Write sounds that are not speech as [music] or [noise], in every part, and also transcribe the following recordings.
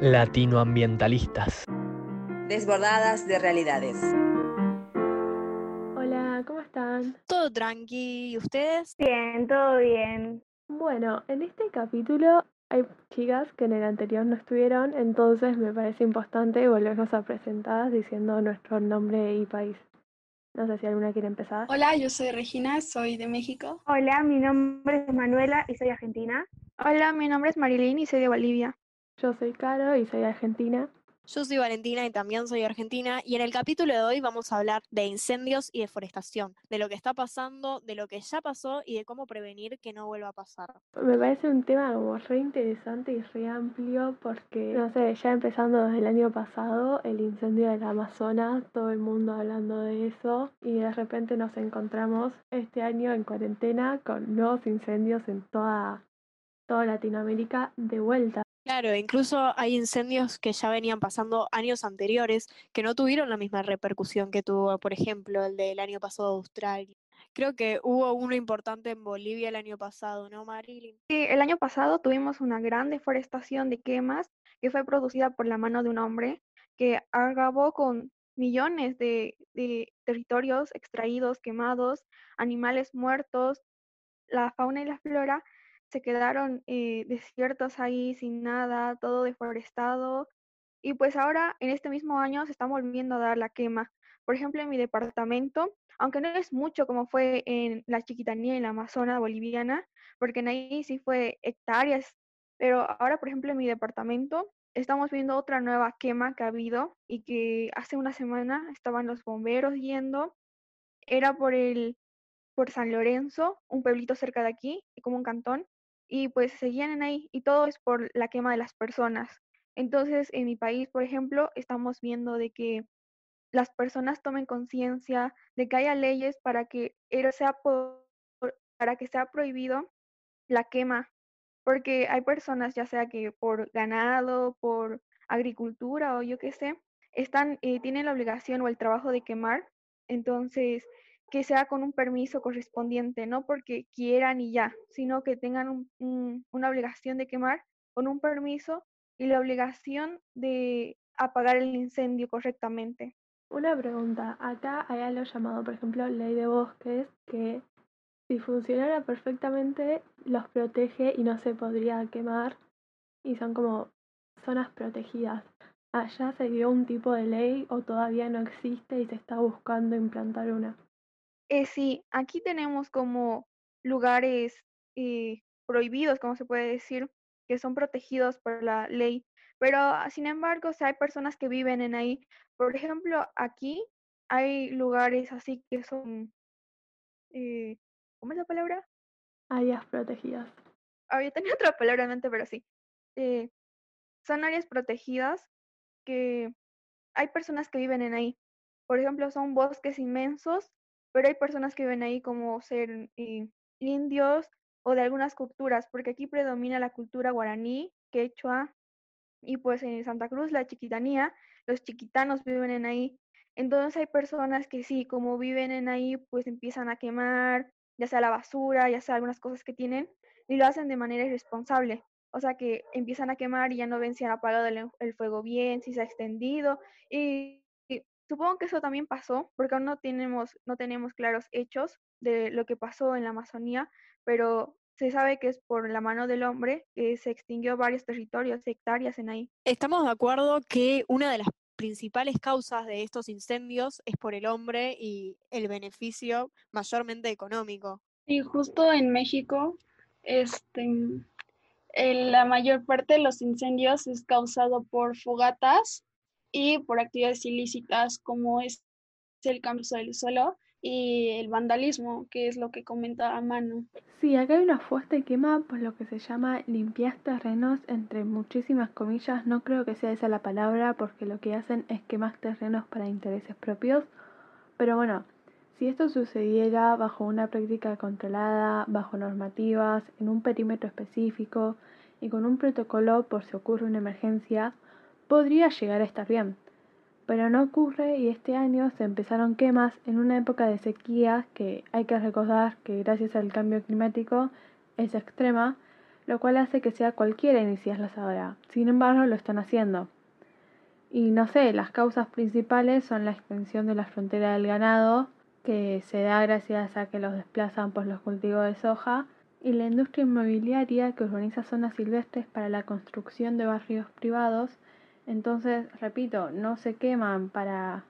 Latinoambientalistas. Desbordadas de realidades. Hola, ¿cómo están? Todo tranqui, ¿y ustedes? Bien, todo bien. Bueno, en este capítulo hay chicas que en el anterior no estuvieron, entonces me parece importante volvernos a presentar diciendo nuestro nombre y país. No sé si alguna quiere empezar. Hola, yo soy Regina, soy de México. Hola, mi nombre es Manuela y soy argentina. Hola, mi nombre es Marilyn y soy de Bolivia. Yo soy Caro y soy argentina. Yo soy Valentina y también soy argentina y en el capítulo de hoy vamos a hablar de incendios y deforestación, de lo que está pasando, de lo que ya pasó y de cómo prevenir que no vuelva a pasar. Me parece un tema como re interesante y re amplio porque, no sé, ya empezando desde el año pasado, el incendio del Amazonas, todo el mundo hablando de eso y de repente nos encontramos este año en cuarentena con nuevos incendios en toda, toda Latinoamérica de vuelta. Claro, incluso hay incendios que ya venían pasando años anteriores que no tuvieron la misma repercusión que tuvo, por ejemplo, el del año pasado de Australia. Creo que hubo uno importante en Bolivia el año pasado, ¿no, Marilyn? Sí, el año pasado tuvimos una gran deforestación de quemas que fue producida por la mano de un hombre que acabó con millones de territorios extraídos, quemados, animales muertos, la fauna y la flora se quedaron eh, desiertos ahí sin nada, todo deforestado. Y pues ahora, en este mismo año, se está volviendo a dar la quema. Por ejemplo, en mi departamento, aunque no es mucho como fue en la Chiquitanía, en la Amazona boliviana, porque en ahí sí fue hectáreas, pero ahora, por ejemplo, en mi departamento, estamos viendo otra nueva quema que ha habido y que hace una semana estaban los bomberos yendo. Era por el por San Lorenzo, un pueblito cerca de aquí, como un cantón, y pues seguían en ahí y todo es por la quema de las personas. Entonces, en mi país, por ejemplo, estamos viendo de que las personas tomen conciencia de que haya leyes para que sea para que sea prohibido la quema, porque hay personas, ya sea que por ganado, por agricultura o yo qué sé, están eh, tienen la obligación o el trabajo de quemar, entonces que sea con un permiso correspondiente, no porque quieran y ya, sino que tengan una obligación de quemar con un permiso y la obligación de apagar el incendio correctamente. Una pregunta, acá hay algo llamado, por ejemplo, ley de bosques, que si funcionara perfectamente los protege y no se podría quemar y son como zonas protegidas. ¿Allá se dio un tipo de ley o todavía no existe y se está buscando implantar una? Eh, sí, aquí tenemos como lugares eh, prohibidos, como se puede decir, que son protegidos por la ley, pero sin embargo, o hay personas que viven en ahí. Por ejemplo, aquí hay lugares así que son, eh, ¿cómo es la palabra? Áreas protegidas. Había tenía [laughs] otra palabra en mente, pero sí. Eh, son áreas protegidas que hay personas que viven en ahí. Por ejemplo, son bosques inmensos pero hay personas que ven ahí como ser eh, indios o de algunas culturas, porque aquí predomina la cultura guaraní, quechua, y pues en Santa Cruz, la chiquitanía, los chiquitanos viven en ahí. Entonces hay personas que sí, como viven en ahí, pues empiezan a quemar, ya sea la basura, ya sea algunas cosas que tienen, y lo hacen de manera irresponsable. O sea que empiezan a quemar y ya no ven si han apagado el, el fuego bien, si se ha extendido, y Supongo que eso también pasó, porque aún no tenemos, no tenemos claros hechos de lo que pasó en la Amazonía, pero se sabe que es por la mano del hombre que se extinguió varios territorios, hectáreas en ahí. Estamos de acuerdo que una de las principales causas de estos incendios es por el hombre y el beneficio mayormente económico. Y justo en México, este, la mayor parte de los incendios es causado por fogatas y por actividades ilícitas como es el cambio del suelo y el vandalismo, que es lo que comenta Manu. Sí, acá hay una fuerte quema por lo que se llama limpiar terrenos, entre muchísimas comillas. No creo que sea esa la palabra, porque lo que hacen es quemar terrenos para intereses propios. Pero bueno, si esto sucediera bajo una práctica controlada, bajo normativas, en un perímetro específico y con un protocolo por si ocurre una emergencia, podría llegar a estar bien. Pero no ocurre y este año se empezaron quemas en una época de sequía que hay que recordar que gracias al cambio climático es extrema lo cual hace que sea cualquiera iniciarlas ahora. Sin embargo, lo están haciendo. Y no sé, las causas principales son la extensión de la frontera del ganado, que se da gracias a que los desplazan por los cultivos de soja, y la industria inmobiliaria que urbaniza zonas silvestres para la construcción de barrios privados. Entonces, repito, no se queman para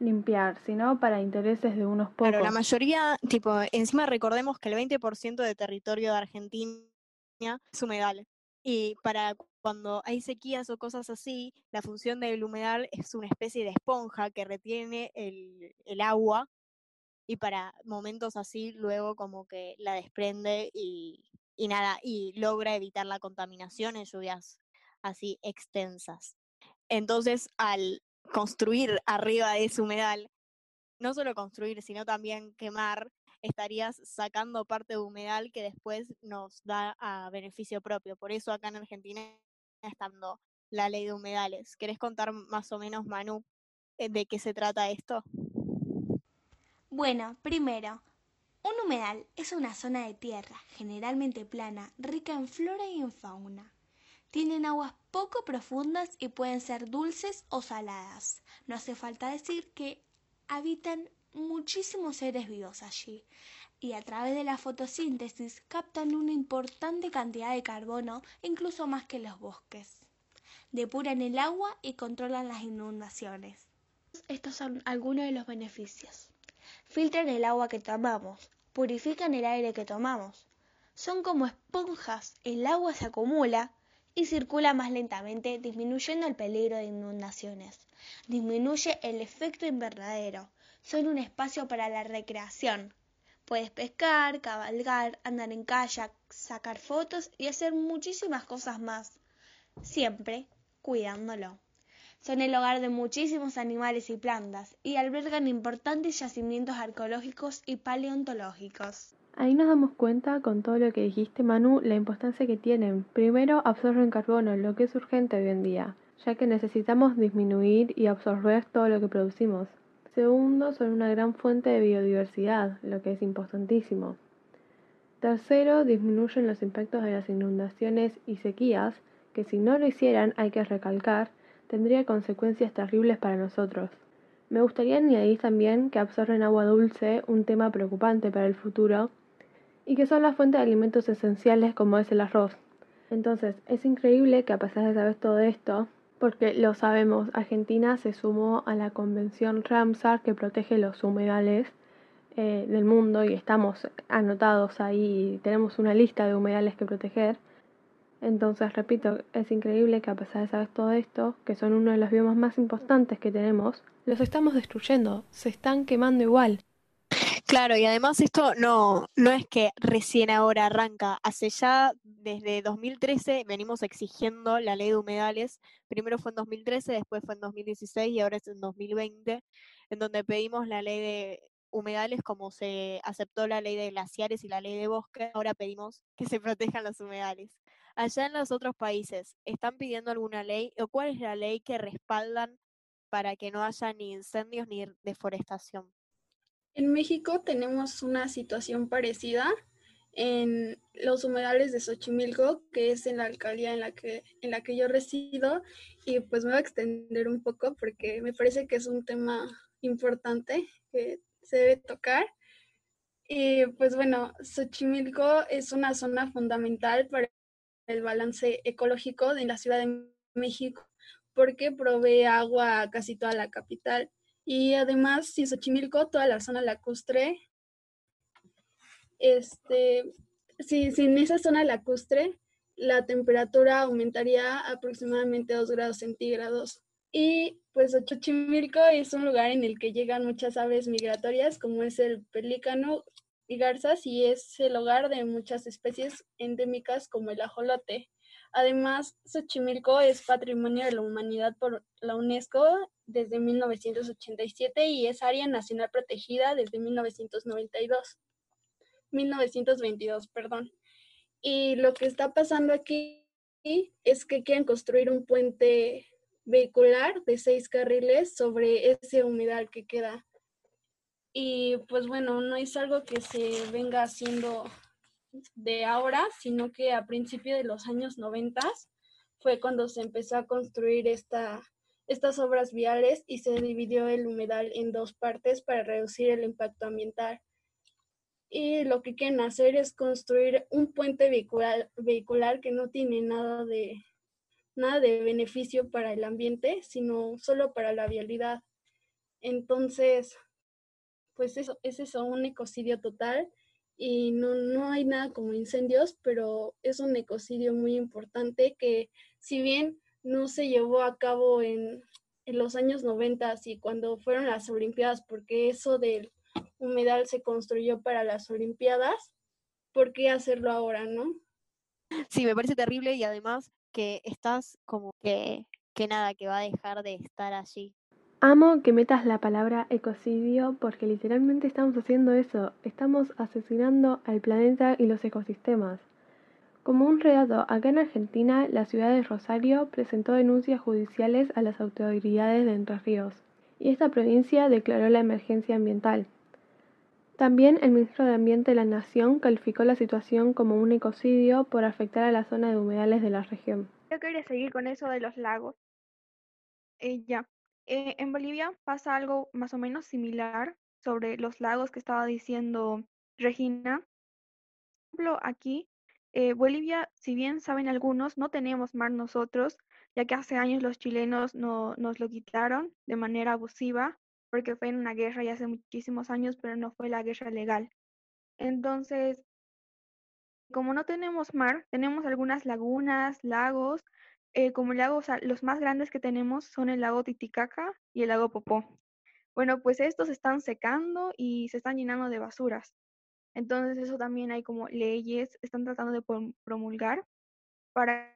limpiar, sino para intereses de unos pocos. Claro, la mayoría, tipo, encima recordemos que el 20% de territorio de Argentina es humedal. Y para cuando hay sequías o cosas así, la función del humedal es una especie de esponja que retiene el, el agua y para momentos así luego como que la desprende y, y nada, y logra evitar la contaminación en lluvias así extensas. Entonces, al construir arriba de ese humedal, no solo construir, sino también quemar, estarías sacando parte de humedal que después nos da a beneficio propio. Por eso acá en Argentina está dando la ley de humedales. ¿Querés contar más o menos, Manu, eh, de qué se trata esto? Bueno, primero, un humedal es una zona de tierra, generalmente plana, rica en flora y en fauna. Tienen aguas poco profundas y pueden ser dulces o saladas. No hace falta decir que habitan muchísimos seres vivos allí y a través de la fotosíntesis captan una importante cantidad de carbono, incluso más que los bosques. Depuran el agua y controlan las inundaciones. Estos son algunos de los beneficios. Filtran el agua que tomamos, purifican el aire que tomamos. Son como esponjas, el agua se acumula y circula más lentamente, disminuyendo el peligro de inundaciones. Disminuye el efecto invernadero, son un espacio para la recreación. Puedes pescar, cabalgar, andar en kayak, sacar fotos y hacer muchísimas cosas más, siempre cuidándolo. Son el hogar de muchísimos animales y plantas y albergan importantes yacimientos arqueológicos y paleontológicos. Ahí nos damos cuenta con todo lo que dijiste Manu, la importancia que tienen. Primero, absorben carbono, lo que es urgente hoy en día, ya que necesitamos disminuir y absorber todo lo que producimos. Segundo, son una gran fuente de biodiversidad, lo que es importantísimo. Tercero, disminuyen los impactos de las inundaciones y sequías, que si no lo hicieran, hay que recalcar, tendría consecuencias terribles para nosotros. Me gustaría añadir también que absorben agua dulce, un tema preocupante para el futuro, y que son la fuente de alimentos esenciales como es el arroz. Entonces, es increíble que a pesar de saber todo esto, porque lo sabemos, Argentina se sumó a la Convención Ramsar que protege los humedales eh, del mundo y estamos anotados ahí, tenemos una lista de humedales que proteger. Entonces, repito, es increíble que a pesar de saber todo esto, que son uno de los biomas más importantes que tenemos, los estamos destruyendo, se están quemando igual. Claro, y además esto no, no es que recién ahora arranca, hace ya desde 2013 venimos exigiendo la ley de humedales, primero fue en 2013, después fue en 2016 y ahora es en 2020, en donde pedimos la ley de humedales como se aceptó la ley de glaciares y la ley de bosque, ahora pedimos que se protejan los humedales. Allá en los otros países, ¿están pidiendo alguna ley o cuál es la ley que respaldan para que no haya ni incendios ni deforestación? En México tenemos una situación parecida en los humedales de Xochimilco, que es en la alcaldía en la que, en la que yo resido, y pues me voy a extender un poco porque me parece que es un tema importante que se debe tocar. Y pues bueno, Xochimilco es una zona fundamental para el balance ecológico de la Ciudad de México porque provee agua a casi toda la capital y además, sin Xochimilco, toda la zona lacustre, este, si, sin esa zona lacustre, la temperatura aumentaría aproximadamente 2 grados centígrados. Y pues Xochimilco es un lugar en el que llegan muchas aves migratorias, como es el pelícano y garzas, y es el hogar de muchas especies endémicas como el ajolote. Además, Xochimilco es Patrimonio de la Humanidad por la UNESCO desde 1987 y es Área Nacional Protegida desde 1992. 1922, perdón. Y lo que está pasando aquí es que quieren construir un puente vehicular de seis carriles sobre ese humedal que queda. Y pues bueno, no es algo que se venga haciendo de ahora, sino que a principios de los años 90 fue cuando se empezó a construir esta, estas obras viales y se dividió el humedal en dos partes para reducir el impacto ambiental. Y lo que quieren hacer es construir un puente vehicular, que no tiene nada de, nada de beneficio para el ambiente, sino solo para la vialidad. Entonces, pues eso, es eso, un ecocidio total y no, no hay nada como incendios, pero es un ecocidio muy importante que si bien no se llevó a cabo en, en los años 90 y cuando fueron las Olimpiadas, porque eso del humedal se construyó para las Olimpiadas, ¿por qué hacerlo ahora, no? Sí, me parece terrible y además que estás como que, que nada, que va a dejar de estar allí. Amo que metas la palabra ecocidio porque literalmente estamos haciendo eso, estamos asesinando al planeta y los ecosistemas. Como un relato, acá en Argentina, la ciudad de Rosario presentó denuncias judiciales a las autoridades de Entre Ríos, y esta provincia declaró la emergencia ambiental. También el ministro de Ambiente de la Nación calificó la situación como un ecocidio por afectar a la zona de humedales de la región. Yo quería seguir con eso de los lagos. Eh, ya. Eh, en Bolivia pasa algo más o menos similar sobre los lagos que estaba diciendo Regina. Por ejemplo, aquí, eh, Bolivia, si bien saben algunos, no tenemos mar nosotros, ya que hace años los chilenos no, nos lo quitaron de manera abusiva, porque fue en una guerra ya hace muchísimos años, pero no fue la guerra legal. Entonces, como no tenemos mar, tenemos algunas lagunas, lagos, eh, como lagos, los más grandes que tenemos son el lago Titicaca y el lago Popó. Bueno, pues estos están secando y se están llenando de basuras. Entonces eso también hay como leyes, están tratando de promulgar para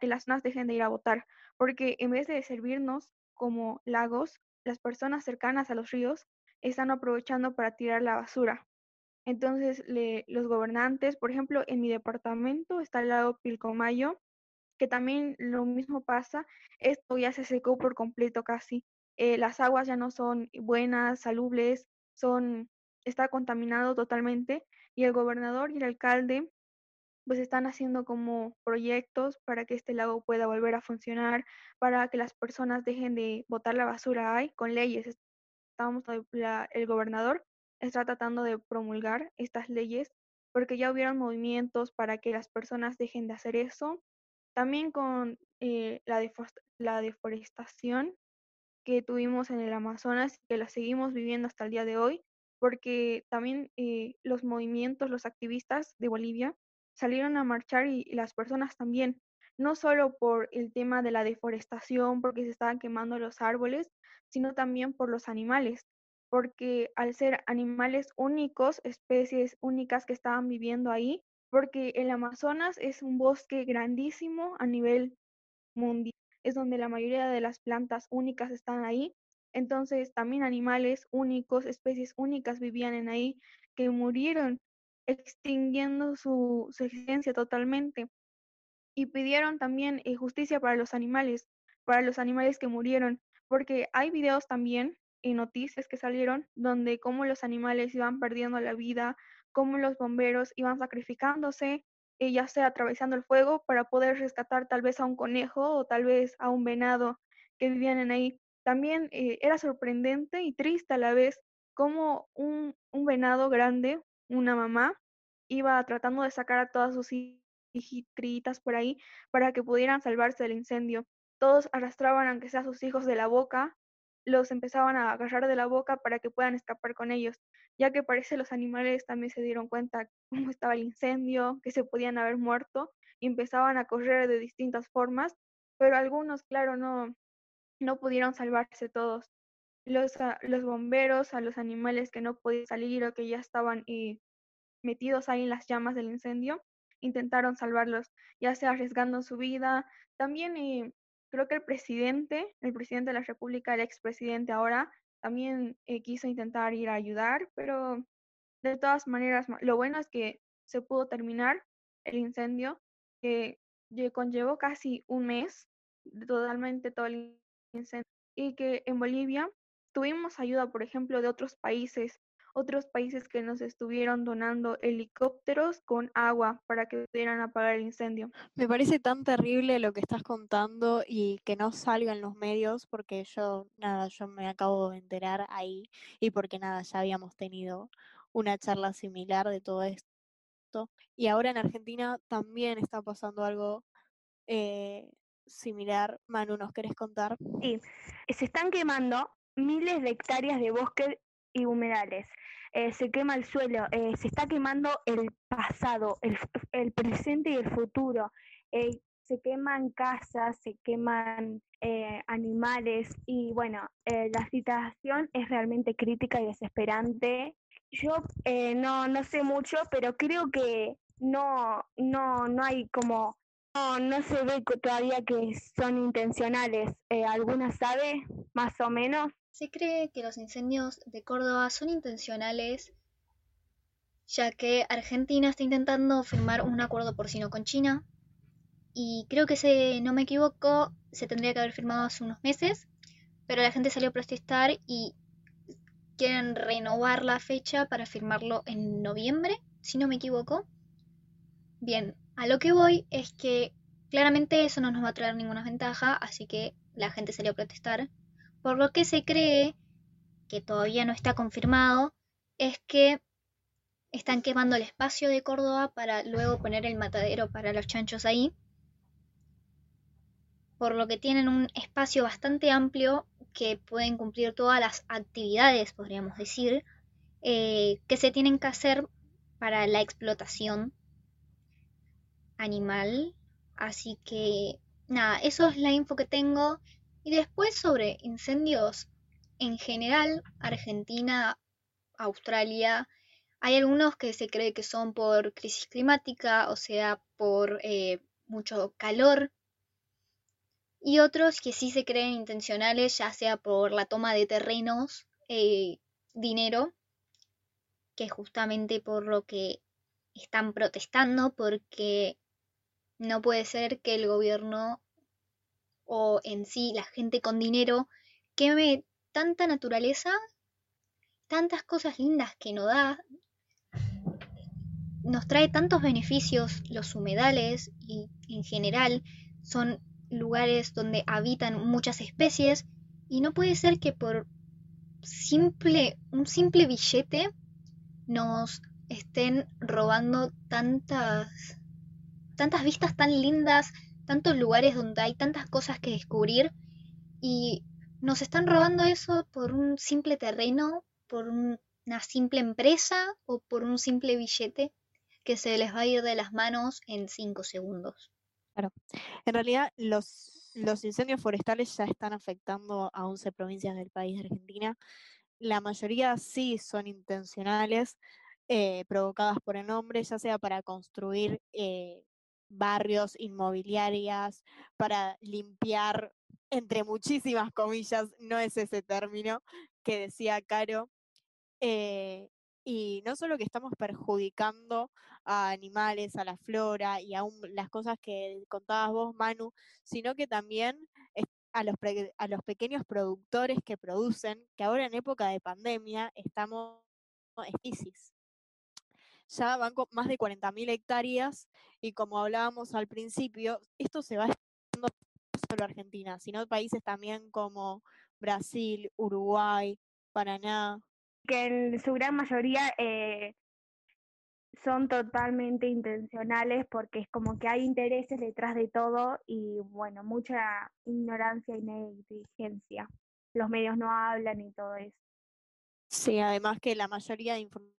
que las zonas dejen de ir a votar, porque en vez de servirnos como lagos, las personas cercanas a los ríos están aprovechando para tirar la basura. Entonces, los gobernantes, por ejemplo, en mi departamento está el lago Pilcomayo, que también lo mismo pasa, esto ya se secó por completo casi. Eh, las aguas ya no son buenas, salubles, son, está contaminado totalmente y el gobernador y el alcalde pues están haciendo como proyectos para que este lago pueda volver a funcionar, para que las personas dejen de botar la basura ahí con leyes. Estamos, el gobernador está tratando de promulgar estas leyes porque ya hubieron movimientos para que las personas dejen de hacer eso también con eh, la, la deforestación que tuvimos en el Amazonas y que la seguimos viviendo hasta el día de hoy, porque también eh, los movimientos, los activistas de Bolivia salieron a marchar y, las personas también, no solo por el tema de la deforestación, porque se estaban quemando los árboles, sino también por los animales, porque al ser animales únicos, especies únicas que estaban viviendo ahí, porque el Amazonas es un bosque grandísimo a nivel mundial, es donde la mayoría de las plantas únicas están ahí. Entonces también animales únicos, especies únicas vivían en ahí que murieron extinguiendo su, existencia totalmente. Y pidieron también eh, justicia para los animales, para los animales que murieron, porque hay videos también y noticias que salieron donde cómo los animales iban perdiendo la vida cómo los bomberos iban sacrificándose, eh, ya sea atravesando el fuego para poder rescatar tal vez a un conejo o tal vez a un venado que vivían en ahí. También eh, era sorprendente y triste a la vez cómo un, un venado grande, una mamá, iba tratando de sacar a todas sus hijitritas por ahí para que pudieran salvarse del incendio. Todos arrastraban aunque sea sus hijos de la boca los empezaban a agarrar de la boca para que puedan escapar con ellos, ya que parece los animales también se dieron cuenta [laughs] cómo estaba el incendio, que se podían haber muerto y empezaban a correr de distintas formas, pero algunos, claro, no, no pudieron salvarse todos. Los, ah, los bomberos, a los animales que no podían salir o que ya estaban eh, metidos ahí en las llamas del incendio, intentaron salvarlos, ya sea arriesgando su vida. También eh, creo que el presidente, el presidente de la República, el expresidente ahora, también eh, quiso intentar ir a ayudar, pero de todas maneras, lo bueno es que se pudo terminar el incendio, que conllevó casi un mes, totalmente todo el incendio, y que en Bolivia tuvimos ayuda, por ejemplo, de otros países, otros países que nos estuvieron donando helicópteros con agua para que pudieran apagar el incendio. Me parece tan terrible lo que estás contando y que no salga en los medios porque yo, nada, yo me acabo de enterar ahí y porque nada, ya habíamos tenido una charla similar de todo esto. Y ahora en Argentina también está pasando algo eh, similar. Manu, ¿nos querés contar? Sí, se están quemando miles de hectáreas de bosque y humedales. Eh, se quema el suelo, eh, se está quemando el pasado, el, el presente y el futuro. Eh, se queman casas, se queman animales y bueno, la situación es realmente crítica y desesperante. Yo no, no sé mucho, pero creo que no, no, no hay como no, no se ve todavía que son intencionales. ¿Alguna sabe más o menos? Se cree que los incendios de Córdoba son intencionales, ya que Argentina está intentando firmar un acuerdo porcino con China. Y creo que, si no me equivoco, se tendría que haber firmado hace unos meses, pero la gente salió a protestar y quieren renovar la fecha para firmarlo en noviembre, si no me equivoco. Bien, a lo que voy es que claramente eso no nos va a traer ninguna ventaja, así que la gente salió a protestar por lo que se cree, que todavía no está confirmado, es que están quemando el espacio de Córdoba para luego poner el matadero para los chanchos ahí. Por lo que tienen un espacio bastante amplio que pueden cumplir todas las actividades, podríamos decir, eh, que se tienen que hacer para la explotación animal. Así que nada, eso es la info que tengo. Y después sobre incendios en general, Argentina, Australia, hay algunos que se cree que son por crisis climática, o sea, por eh, mucho calor, y otros que sí se creen intencionales, ya sea por la toma de terrenos, eh, dinero, que justamente por lo que están protestando, porque no puede ser que el gobierno o en sí la gente con dinero queme tanta naturaleza, tantas cosas lindas que nos da, nos trae tantos beneficios los humedales y en general son lugares donde habitan muchas especies y no puede ser que por simple un simple billete nos estén robando tantas tantas vistas tan lindas tantos lugares donde hay tantas cosas que descubrir y nos están robando eso por un simple terreno, por una simple empresa o por un simple billete que se les va a ir de las manos en cinco segundos. Claro. En realidad, los, los incendios forestales ya están afectando a 11 provincias del país de Argentina. La mayoría sí son intencionales, eh, provocadas por el hombre, ya sea para construir eh, barrios, inmobiliarias, para limpiar, entre muchísimas comillas, no es ese término que decía Caro. Eh, y no solo que estamos perjudicando a animales, a la flora y aún las cosas que contabas vos, Manu, sino que también a los, a los pequeños productores que producen, que ahora en época de pandemia estamos en crisis ya van con más de 40.000 hectáreas y como hablábamos al principio, esto se va extendiendo no solo a Argentina, sino países también como Brasil, Uruguay, Paraná. Que en su gran mayoría eh, son totalmente intencionales porque es como que hay intereses detrás de todo y bueno, mucha ignorancia y negligencia. Los medios no hablan y todo eso. Sí, además que la mayoría de información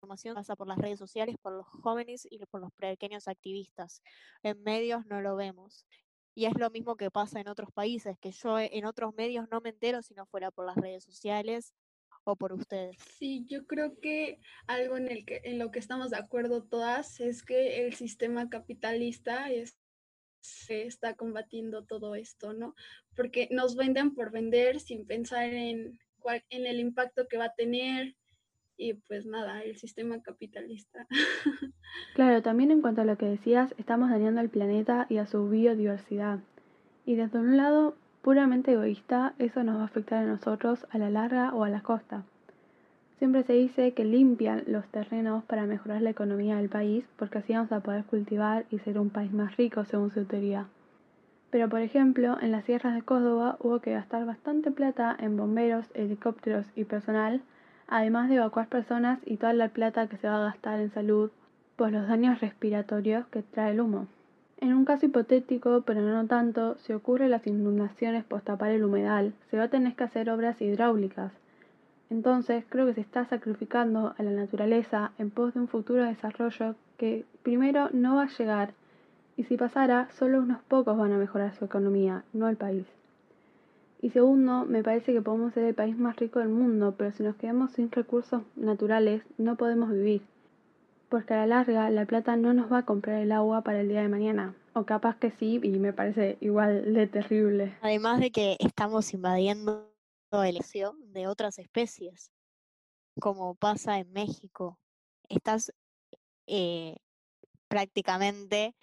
información pasa por las redes sociales, por los jóvenes y por los pequeños activistas. En medios no lo vemos. Y es lo mismo que pasa en otros países, que yo en otros medios no me entero si no fuera por las redes sociales o por ustedes. Sí, yo creo que algo en, el que, en lo que estamos de acuerdo todas es que el sistema capitalista es, se está combatiendo todo esto, ¿no? Porque nos venden por vender sin pensar en, en el impacto que va a tener, y pues nada, el sistema capitalista. [laughs] Claro, también en cuanto a lo que decías, estamos dañando al planeta y a su biodiversidad. Y desde un lado puramente egoísta, eso nos va a afectar a nosotros a la larga o a la costa. Siempre se dice que limpian los terrenos para mejorar la economía del país porque así vamos a poder cultivar y ser un país más rico según su teoría. Pero por ejemplo, en las sierras de Córdoba hubo que gastar bastante plata en bomberos, helicópteros y personal, además de evacuar personas y toda la plata que se va a gastar en salud por los daños respiratorios que trae el humo. En un caso hipotético, pero no tanto, si ocurren las inundaciones por tapar el humedal, se va a tener que hacer obras hidráulicas. Entonces, creo que se está sacrificando a la naturaleza en pos de un futuro desarrollo que primero no va a llegar y si pasara, solo unos pocos van a mejorar su economía, no el país. Y segundo, me parece que podemos ser el país más rico del mundo, pero si nos quedamos sin recursos naturales, no podemos vivir porque a la larga la plata no nos va a comprar el agua para el día de mañana. O capaz que sí, y me parece igual de terrible. Además de que estamos invadiendo el deseo de otras especies, como pasa en México. Estás eh, prácticamente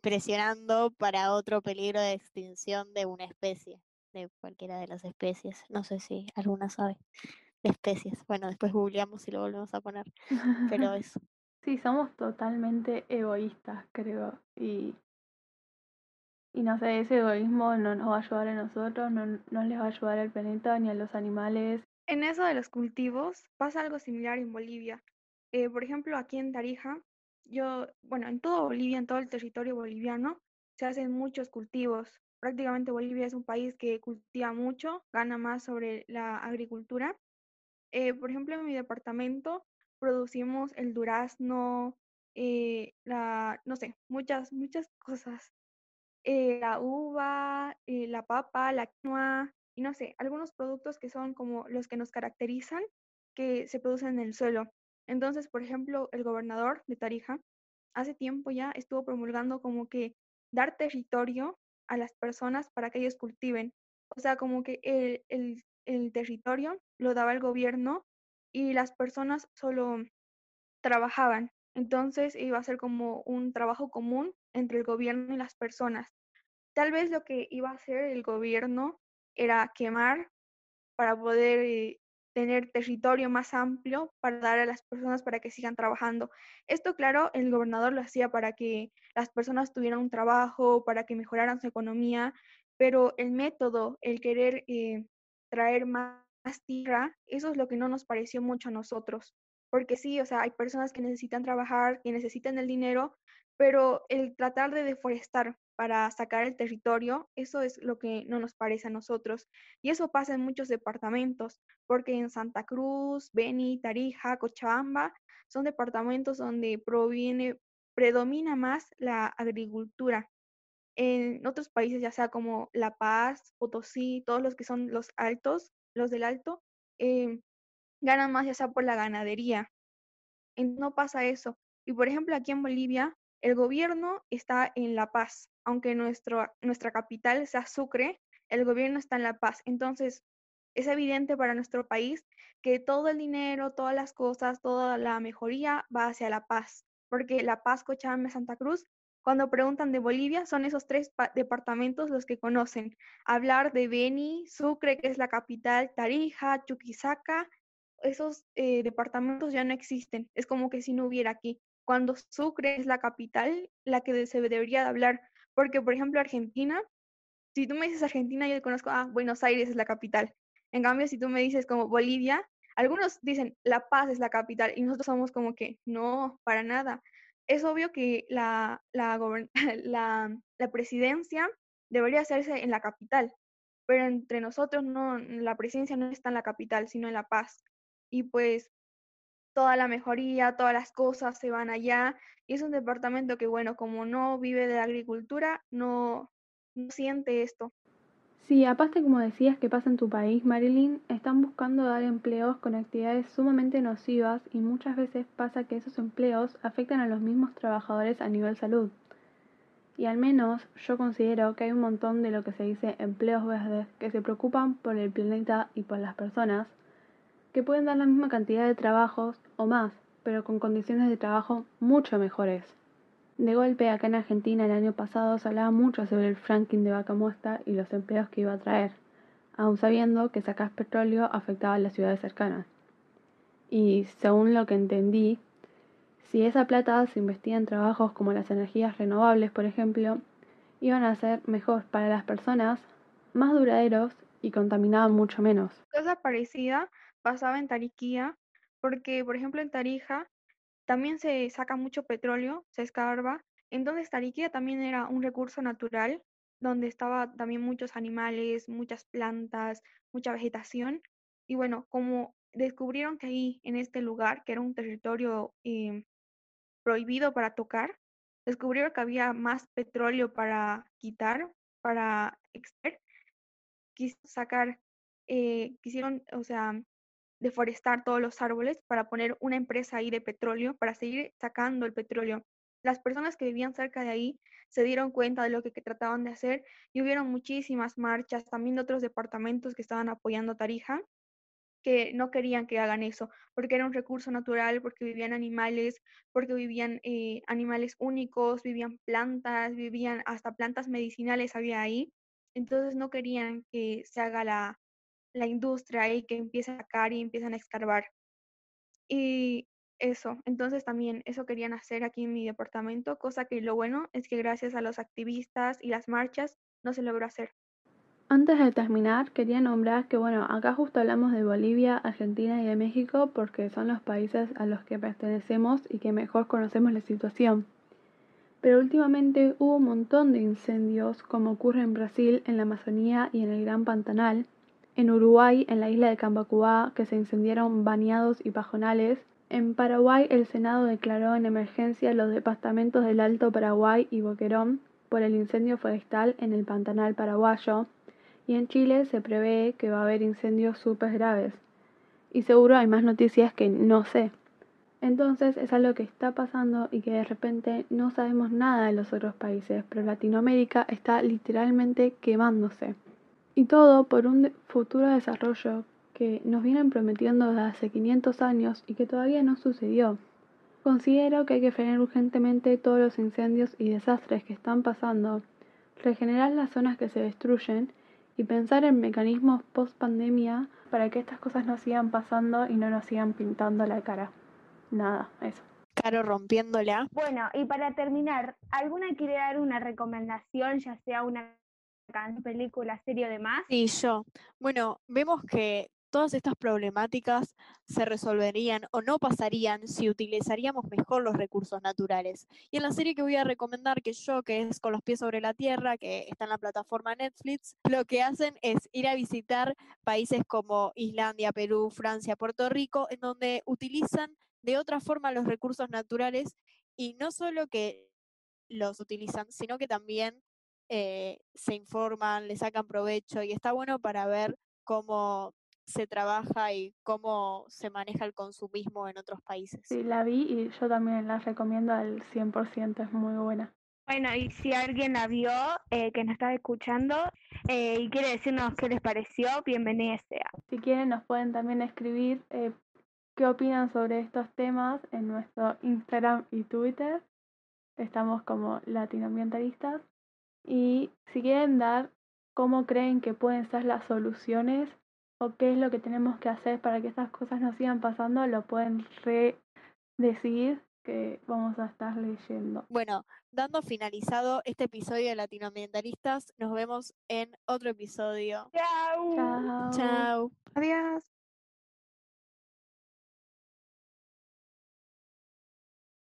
presionando para otro peligro de extinción de una especie, de cualquiera de las especies. No sé si alguna sabe de especies. Bueno, después googleamos y lo volvemos a poner. Pero [laughs] eso. Sí, somos totalmente egoístas, creo. Y, y no sé, ese egoísmo no nos va a ayudar a nosotros, no, no les va a ayudar al planeta ni a los animales. En eso de los cultivos pasa algo similar en Bolivia. Eh, por ejemplo, aquí en Tarija, yo, bueno, en todo Bolivia, en todo el territorio boliviano, se hacen muchos cultivos. Prácticamente Bolivia es un país que cultiva mucho, gana más sobre la agricultura. Eh, por ejemplo, en mi departamento producimos el durazno, eh, la, no sé, muchas, muchas cosas. Eh, la uva, eh, la papa, la quinoa, y no sé, algunos productos que son como los que nos caracterizan, que se producen en el suelo. Entonces, por ejemplo, el gobernador de Tarija hace tiempo ya estuvo promulgando como que dar territorio a las personas para que ellos cultiven. O sea, como que el, el, el territorio lo daba el gobierno y las personas solo trabajaban. Entonces iba a ser como un trabajo común entre el gobierno y las personas. Tal vez lo que iba a hacer el gobierno era quemar para poder eh, tener territorio más amplio para dar a las personas para que sigan trabajando. Esto, claro, el gobernador lo hacía para que las personas tuvieran un trabajo, para que mejoraran su economía, pero el método, el querer eh, traer más tierra, eso es lo que no nos pareció mucho a nosotros. Porque sí, o sea, hay personas que necesitan trabajar, que necesitan el dinero, pero el tratar de deforestar para sacar el territorio, eso es lo que no nos parece a nosotros. Y eso pasa en muchos departamentos, porque en Santa Cruz, Beni, Tarija, Cochabamba, son departamentos donde proviene, predomina más la agricultura. En otros países, ya sea como La Paz, Potosí, todos los que son los altos, los del alto, eh, ganan más ya sea por la ganadería. no pasa eso. Y por ejemplo, aquí en Bolivia, el gobierno está en La Paz, aunque nuestro, nuestra capital sea Sucre, el gobierno está en La Paz. Entonces, es evidente para nuestro país que todo el dinero, todas las cosas, toda la mejoría va hacia La Paz, porque La Paz, Cochabamba, Santa Cruz cuando preguntan de Bolivia, son esos tres departamentos los que conocen. Hablar de Beni, Sucre, que es la capital, Tarija, Chuquisaca, esos eh, departamentos ya no existen. Es como que si no hubiera aquí. Cuando Sucre es la capital, la que se debería de hablar. Porque, por ejemplo, Argentina, si tú me dices Argentina, yo conozco, ah, Buenos Aires es la capital. En cambio, si tú me dices como Bolivia, algunos dicen La Paz es la capital y nosotros somos como que no, para nada es obvio que la, la, [laughs] la, presidencia debería hacerse en la capital, pero entre nosotros no, la presidencia no está en la capital, sino en La Paz. Y pues toda la mejoría, todas las cosas se van allá. Y es un departamento que, bueno, como no vive de la agricultura, no, no siente esto. Sí, aparte como decías que pasa en tu país, Marilyn, están buscando dar empleos con actividades sumamente nocivas y muchas veces pasa que esos empleos afectan a los mismos trabajadores a nivel salud. Y al menos yo considero que hay un montón de lo que se dice empleos verdes que se preocupan por el planeta y por las personas, que pueden dar la misma cantidad de trabajos o más, pero con condiciones de trabajo mucho mejores. De golpe, acá en Argentina el año pasado se hablaba mucho sobre el franking de vaca muestra y los empleos que iba a traer, aun sabiendo que sacar petróleo afectaba a las ciudades cercanas. Y según lo que entendí, si esa plata se investiga en trabajos como las energías renovables, por ejemplo, iban a ser mejor para las personas, más duraderos y contaminaban mucho menos. Cosa parecida pasaba en Tariquía, porque por ejemplo en Tarija también se saca mucho petróleo, se escarba, entonces Tariquía también era un recurso natural donde estaba también muchos animales, muchas plantas, mucha vegetación. Y bueno, como descubrieron que ahí, en este lugar, que era un territorio em, prohibido para tocar, descubrieron que había más petróleo para quitar, para extraer, quisieron sacar, eh, quisieron, o sea, deforestar todos los árboles para poner una empresa ahí de petróleo, para seguir sacando el petróleo. Las personas que vivían cerca de ahí se dieron cuenta de lo que, que trataban de hacer y hubieron muchísimas marchas también de otros departamentos que estaban apoyando a Tarija que no querían que hagan eso, porque era un recurso natural, porque vivían animales, porque vivían eh, animales únicos, vivían plantas, vivían hasta plantas medicinales había ahí. Entonces no querían que se haga la, la industria y que empiece a sacar y empiezan a escarbar. Y eso, entonces también eso querían hacer aquí en mi departamento, cosa que lo bueno es que gracias a los activistas y las marchas no se logró hacer. Antes de terminar, quería nombrar que, bueno, acá justo hablamos de Bolivia, Argentina y de México porque son los países a los que pertenecemos y que mejor conocemos la situación. Pero últimamente hubo un montón de incendios, como ocurre en Brasil, en la Amazonía y en el Gran Pantanal, en Uruguay, en la isla de Cambacuá, que se incendiaron bañados y pajonales. En Paraguay, el Senado declaró en emergencia los departamentos del Alto Paraguay y Boquerón por el incendio forestal en el Pantanal paraguayo y en Chile se prevé que va a haber incendios súper graves. Y seguro hay más noticias que no sé. Entonces es algo que está pasando y que de repente no sabemos nada de los otros países, pero Latinoamérica está literalmente quemándose. Y todo por un futuro desarrollo que nos vienen prometiendo desde hace 500 años y que todavía no sucedió. Considero que hay que frenar urgentemente todos los incendios y desastres que están pasando, regenerar las zonas que se destruyen y pensar en mecanismos post pandemia para que estas cosas no sigan pasando y no nos sigan pintando la cara. Nada, eso. Caro rompiéndola. Bueno, y para terminar, ¿alguna quiere dar una recomendación, ya sea una película, serie o demás? Sí, yo. Bueno, vemos que todas estas problemáticas se resolverían o no pasarían si utilizaríamos mejor los recursos naturales. Y en la serie que voy a recomendar, que yo, que es Con los pies sobre la tierra, que está en la plataforma Netflix, lo que hacen es ir a visitar países como Islandia, Perú, Francia, Puerto Rico, en donde utilizan de otra forma los recursos naturales y no solo que los utilizan, sino que también eh, se informan, le sacan provecho y está bueno para ver cómo se trabaja y cómo se maneja el consumismo en otros países. Sí, la vi y yo también la recomiendo al 100%, es muy buena. Bueno, y si alguien la vio, eh, que nos está escuchando eh, y quiere decirnos qué les pareció, bienvenida sea. Si quieren, nos pueden también escribir eh, qué opinan sobre estos temas en nuestro Instagram y Twitter. Estamos como latinoambientalistas. Y si quieren dar cómo creen que pueden ser las soluciones o qué es lo que tenemos que hacer para que estas cosas no sigan pasando, lo pueden redecir que vamos a estar leyendo. Bueno, dando finalizado este episodio de Latinoambientalistas, nos vemos en otro episodio. Chao. Chao. Chao. Adiós.